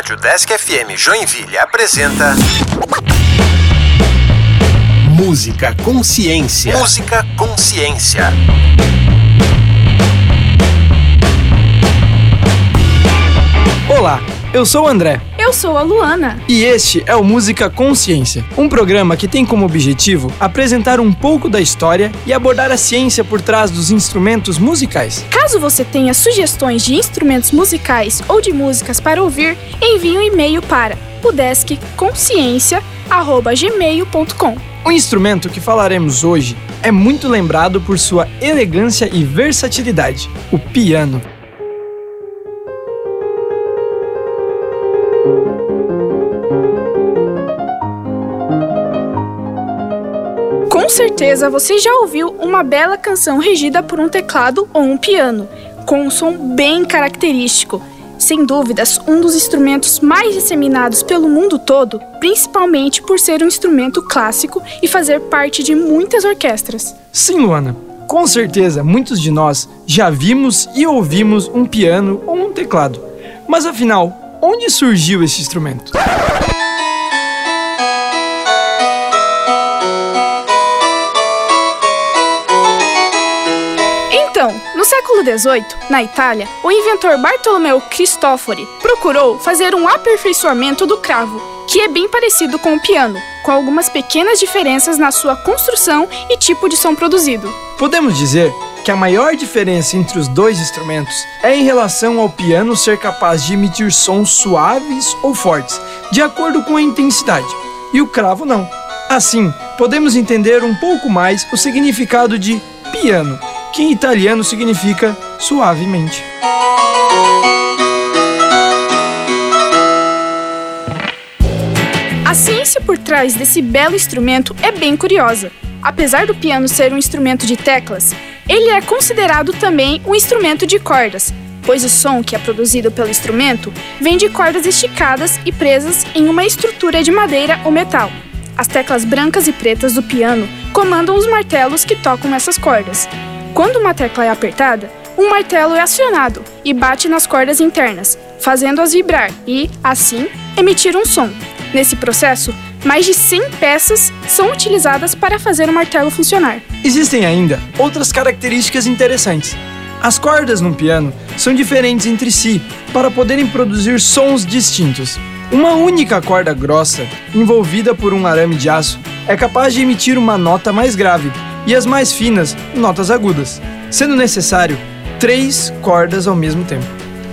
Rádio Desk FM Joinville apresenta. Música Consciência. Música Consciência. Olá, eu sou o André. Eu sou a Luana. E este é o Música Consciência, um programa que tem como objetivo apresentar um pouco da história e abordar a ciência por trás dos instrumentos musicais. Caso você tenha sugestões de instrumentos musicais ou de músicas para ouvir, envie um e-mail para udeskconsciência@gmail.com. O instrumento que falaremos hoje é muito lembrado por sua elegância e versatilidade, o piano. Certeza você já ouviu uma bela canção regida por um teclado ou um piano, com um som bem característico. Sem dúvidas, um dos instrumentos mais disseminados pelo mundo todo, principalmente por ser um instrumento clássico e fazer parte de muitas orquestras. Sim, Luana. Com certeza, muitos de nós já vimos e ouvimos um piano ou um teclado. Mas afinal, onde surgiu esse instrumento? Século XVIII, na Itália, o inventor Bartolomeu Cristofori procurou fazer um aperfeiçoamento do cravo, que é bem parecido com o piano, com algumas pequenas diferenças na sua construção e tipo de som produzido. Podemos dizer que a maior diferença entre os dois instrumentos é em relação ao piano ser capaz de emitir sons suaves ou fortes, de acordo com a intensidade, e o cravo não. Assim, podemos entender um pouco mais o significado de piano, que em italiano significa suavemente. A ciência por trás desse belo instrumento é bem curiosa. Apesar do piano ser um instrumento de teclas, ele é considerado também um instrumento de cordas, pois o som que é produzido pelo instrumento vem de cordas esticadas e presas em uma estrutura de madeira ou metal. As teclas brancas e pretas do piano comandam os martelos que tocam essas cordas. Quando uma tecla é apertada, um martelo é acionado e bate nas cordas internas, fazendo-as vibrar e, assim, emitir um som. Nesse processo, mais de 100 peças são utilizadas para fazer o martelo funcionar. Existem ainda outras características interessantes. As cordas num piano são diferentes entre si para poderem produzir sons distintos. Uma única corda grossa, envolvida por um arame de aço, é capaz de emitir uma nota mais grave e as mais finas, notas agudas, sendo necessário três cordas ao mesmo tempo.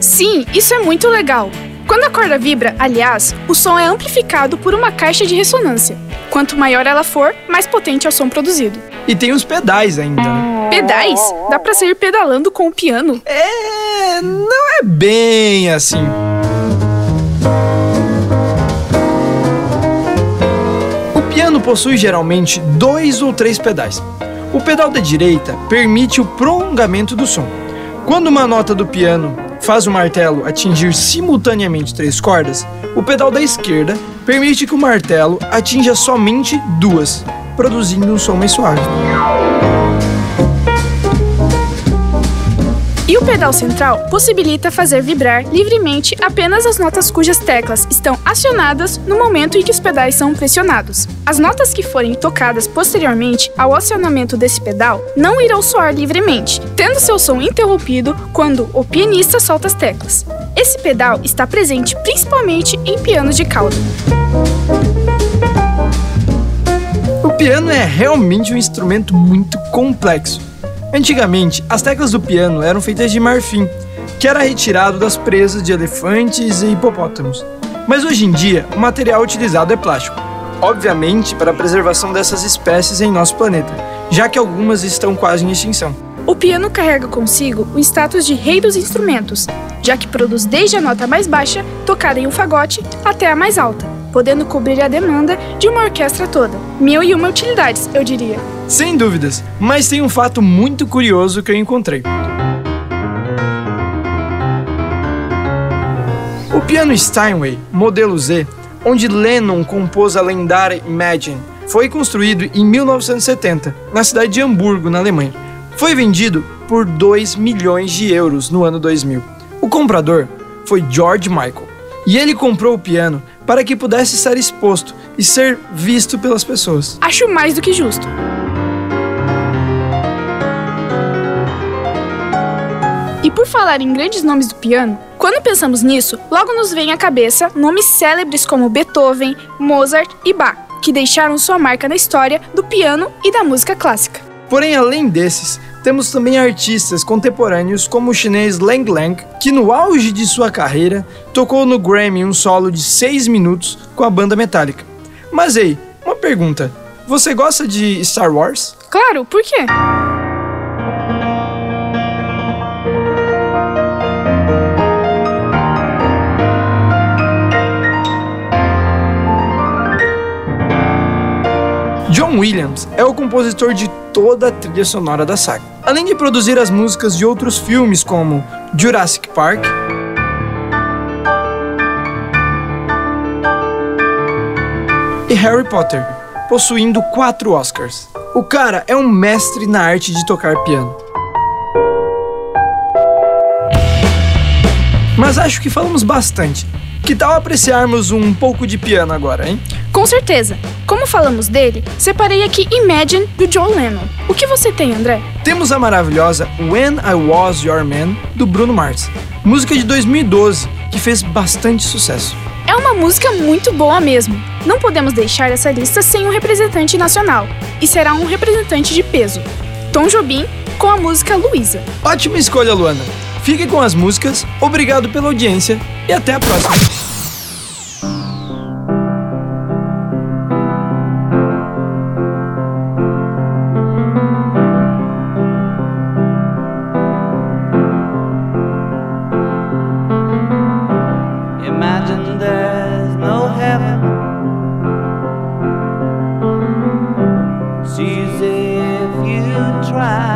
Sim, isso é muito legal. Quando a corda vibra, aliás, o som é amplificado por uma caixa de ressonância. Quanto maior ela for, mais potente é o som produzido. E tem os pedais ainda, né? Pedais? Dá pra sair pedalando com o piano? É, não é bem assim. Piano possui geralmente dois ou três pedais. O pedal da direita permite o prolongamento do som. Quando uma nota do piano faz o martelo atingir simultaneamente três cordas, o pedal da esquerda permite que o martelo atinja somente duas, produzindo um som mais suave. E o pedal central possibilita fazer vibrar livremente apenas as notas cujas teclas estão acionadas no momento em que os pedais são pressionados. As notas que forem tocadas posteriormente ao acionamento desse pedal não irão soar livremente, tendo seu som interrompido quando o pianista solta as teclas. Esse pedal está presente principalmente em pianos de cauda. O piano é realmente um instrumento muito complexo. Antigamente, as teclas do piano eram feitas de marfim, que era retirado das presas de elefantes e hipopótamos. Mas hoje em dia, o material utilizado é plástico, obviamente para a preservação dessas espécies em nosso planeta, já que algumas estão quase em extinção. O piano carrega consigo o status de rei dos instrumentos, já que produz desde a nota mais baixa, tocada em um fagote, até a mais alta, podendo cobrir a demanda de uma orquestra toda. Mil e uma utilidades, eu diria. Sem dúvidas, mas tem um fato muito curioso que eu encontrei. O piano Steinway, modelo Z, onde Lennon compôs a lendária Imagine, foi construído em 1970, na cidade de Hamburgo, na Alemanha. Foi vendido por 2 milhões de euros no ano 2000. O comprador foi George Michael, E ele comprou o piano para que pudesse estar exposto e ser visto pelas pessoas. Acho mais do que justo. E por falar em grandes nomes do piano, quando pensamos nisso, logo nos vem à cabeça nomes célebres como Beethoven, Mozart e Bach, que deixaram sua marca na história do piano e da música clássica. Porém, além desses, temos também artistas contemporâneos como o chinês Lang Lang, que no auge de sua carreira tocou no Grammy um solo de 6 minutos com a banda Metallica. Mas ei, uma pergunta: você gosta de Star Wars? Claro, por quê? Williams é o compositor de toda a trilha sonora da saga, além de produzir as músicas de outros filmes como Jurassic Park, e Harry Potter, possuindo quatro Oscars. O cara é um mestre na arte de tocar piano. Mas acho que falamos bastante. Que tal apreciarmos um pouco de piano agora, hein? Com certeza. Como falamos dele, separei aqui Imagine do John Lennon. O que você tem, André? Temos a maravilhosa When I Was Your Man do Bruno Mars, música de 2012 que fez bastante sucesso. É uma música muito boa mesmo. Não podemos deixar essa lista sem um representante nacional, e será um representante de peso. Tom Jobim com a música Luísa. Ótima escolha, Luana. Fique com as músicas, obrigado pela audiência e até a próxima. Try.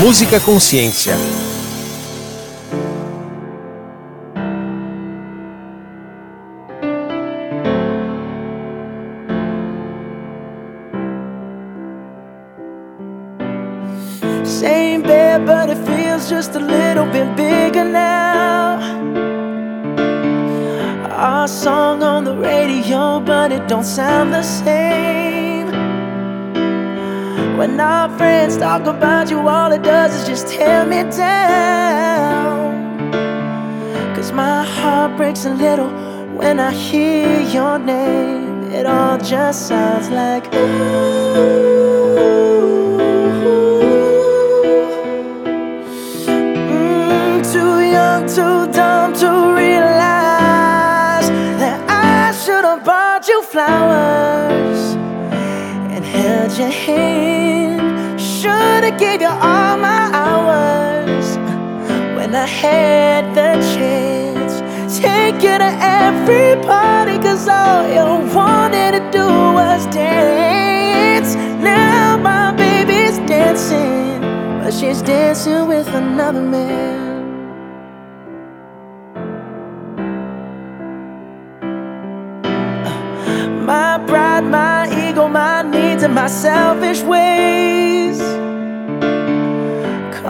Música Consciência. Same but it feels just a little bit bigger now. Our song on the radio, but it don't sound the same. When our friends talk about you, all it does is just tear me down. Cause my heart breaks a little when I hear your name. It all just sounds like Mm, too young, too dumb to realize that I should have bought you flowers and held your hand. All my hours when I had the chance. Take you to every party, cause all you wanted to do was dance. Now my baby's dancing, but she's dancing with another man. My pride, my ego, my needs, and my selfish ways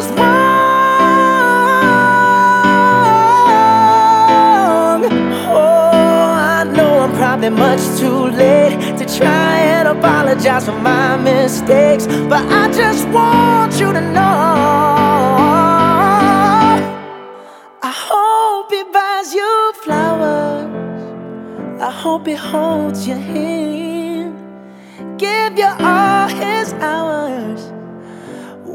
Oh, much too late to try and apologize for my mistakes, but I just want you to know. I hope he buys you flowers. I hope he holds your hand, give you all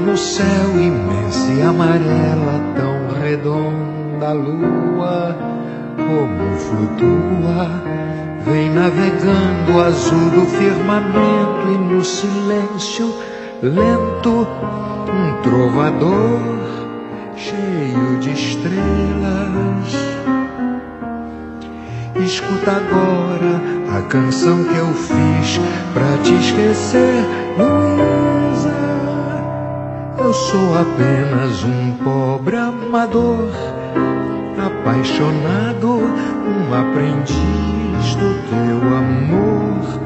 No céu imensa e amarela, tão redonda a lua, como flutua, vem navegando o azul do firmamento e no silêncio lento, um trovador cheio de estrelas. Escuta agora a canção que eu fiz pra te esquecer, Luísa. Eu sou apenas um pobre amador, apaixonado, um aprendiz do teu amor.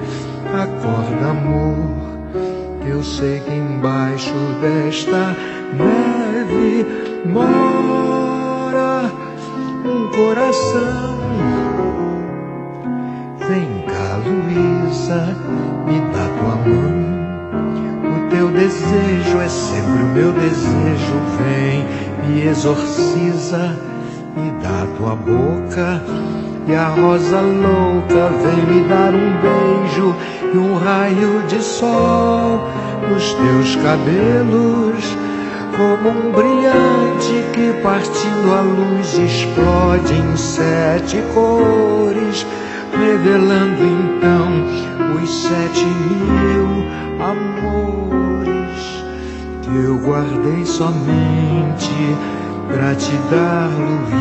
Acorda, amor, eu sei que embaixo desta neve mora um coração. Vem cá, Luísa, me dá tua mão. O teu desejo é sempre o meu desejo. Vem, me exorciza, me dá tua boca. E a rosa louca vem me dar um beijo e um raio de sol nos teus cabelos. Como um brilhante que partindo a luz explode em sete cores revelando então os sete mil amores que eu guardei somente pra te dar, Luísa.